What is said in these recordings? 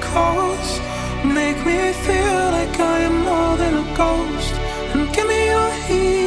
calls make me feel like I am more than a ghost. And give me your heat.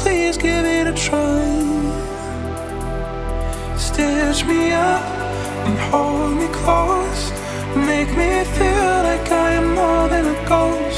Please give it a try. Stitch me up and hold me close. Make me feel like I am more than a ghost.